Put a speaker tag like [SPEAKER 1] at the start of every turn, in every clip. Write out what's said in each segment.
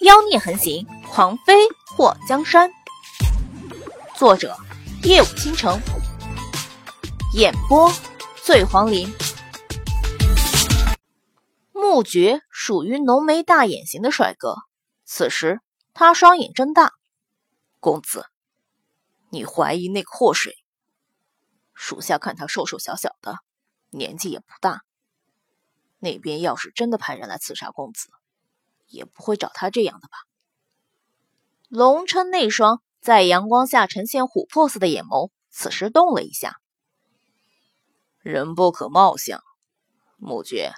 [SPEAKER 1] 妖孽横行，狂妃祸江山。作者：夜舞倾城，演播：醉黄林。穆爵属于浓眉大眼型的帅哥，此时他双眼睁大。公子，你怀疑那个祸水？属下看他瘦瘦小小的，年纪也不大。那边要是真的派人来刺杀公子，也不会找他这样的吧？龙琛那双在阳光下呈现琥珀色的眼眸，此时动了一下。
[SPEAKER 2] 人不可貌相，穆爵，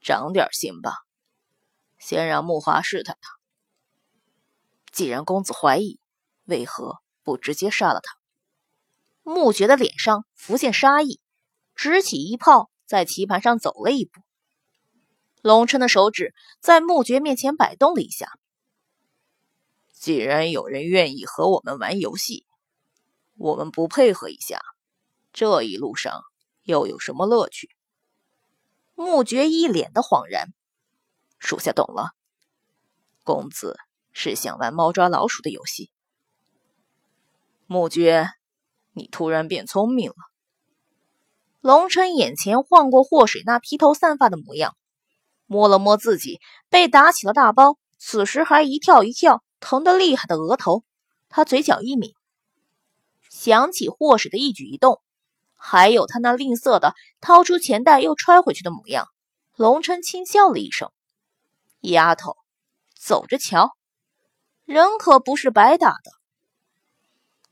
[SPEAKER 2] 长点心吧。先让木华试探他。
[SPEAKER 1] 既然公子怀疑，为何不直接杀了他？穆爵的脸上浮现杀意，执起一炮，在棋盘上走了一步。龙琛的手指在穆爵面前摆动了一下。
[SPEAKER 2] 既然有人愿意和我们玩游戏，我们不配合一下，这一路上又有什么乐趣？
[SPEAKER 1] 穆爵一脸的恍然，
[SPEAKER 2] 属下懂了。公子是想玩猫抓老鼠的游戏？穆爵，你突然变聪明了。
[SPEAKER 1] 龙琛眼前晃过祸水那披头散发的模样。摸了摸自己被打起了大包，此时还一跳一跳，疼得厉害的额头，他嘴角一抿，想起祸水的一举一动，还有他那吝啬的掏出钱袋又揣回去的模样，龙琛轻笑了一声：“丫头，走着瞧，人可不是白打的。”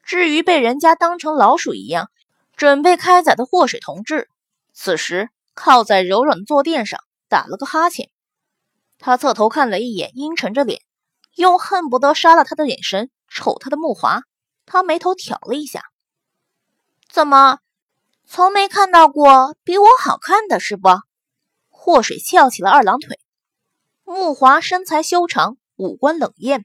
[SPEAKER 1] 至于被人家当成老鼠一样准备开宰的祸水同志，此时靠在柔软的坐垫上。打了个哈欠，他侧头看了一眼，阴沉着脸，用恨不得杀了他的眼神瞅他的木华。他眉头挑了一下，怎么，从没看到过比我好看的是不？祸水翘起了二郎腿。木华身材修长，五官冷艳，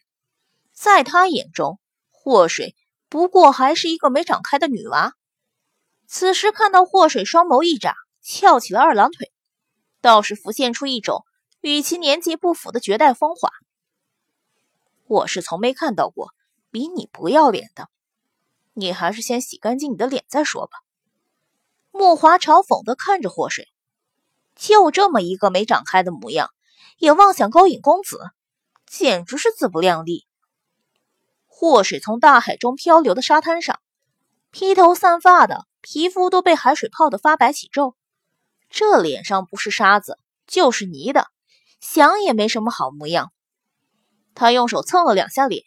[SPEAKER 1] 在他眼中，祸水不过还是一个没长开的女娃。此时看到祸水双眸一眨，翘起了二郎腿。倒是浮现出一种与其年纪不符的绝代风华。我是从没看到过比你不要脸的，你还是先洗干净你的脸再说吧。木华嘲讽地看着祸水，就这么一个没长开的模样，也妄想勾引公子，简直是自不量力。祸水从大海中漂流的沙滩上，披头散发的，皮肤都被海水泡得发白起皱。这脸上不是沙子就是泥的，想也没什么好模样。他用手蹭了两下脸，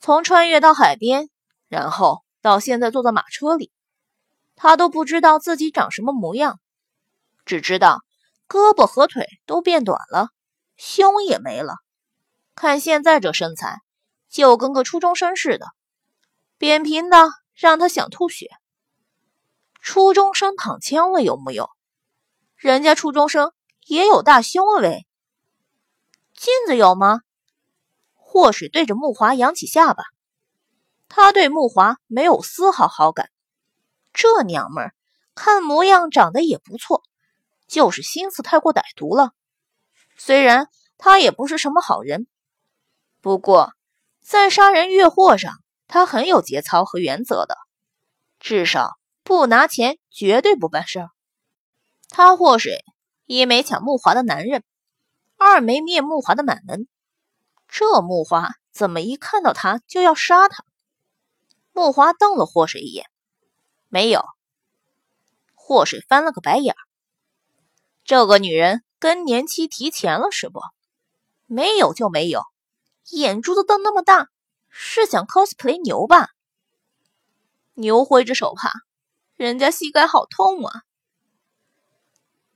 [SPEAKER 1] 从穿越到海边，然后到现在坐在马车里，他都不知道自己长什么模样，只知道胳膊和腿都变短了，胸也没了。看现在这身材，就跟个初中生似的，扁平的让他想吐血。初中生躺枪了有木有？人家初中生也有大胸啊喂！镜子有吗？祸水对着木华扬起下巴，他对木华没有丝毫好感。这娘们儿看模样长得也不错，就是心思太过歹毒了。虽然他也不是什么好人，不过在杀人越货上，他很有节操和原则的，至少不拿钱绝对不办事儿。他祸水，一没抢木华的男人，二没灭木华的满门。这木华怎么一看到他就要杀他？木华瞪了祸水一眼，没有。祸水翻了个白眼儿，这个女人更年期提前了是不？没有就没有，眼珠子瞪那么大，是想 cosplay 牛吧？牛挥着手帕，人家膝盖好痛啊。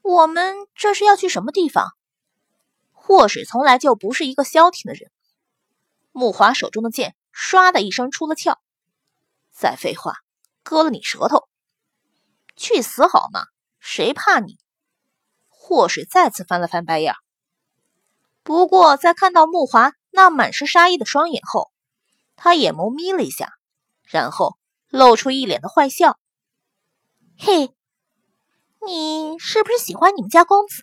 [SPEAKER 1] 我们这是要去什么地方？祸水从来就不是一个消停的人。木华手中的剑唰的一声出了鞘。再废话，割了你舌头！去死好吗？谁怕你？祸水再次翻了翻白眼。不过在看到木华那满是杀意的双眼后，他眼眸眯了一下，然后露出一脸的坏笑。嘿。你是不是喜欢你们家公子？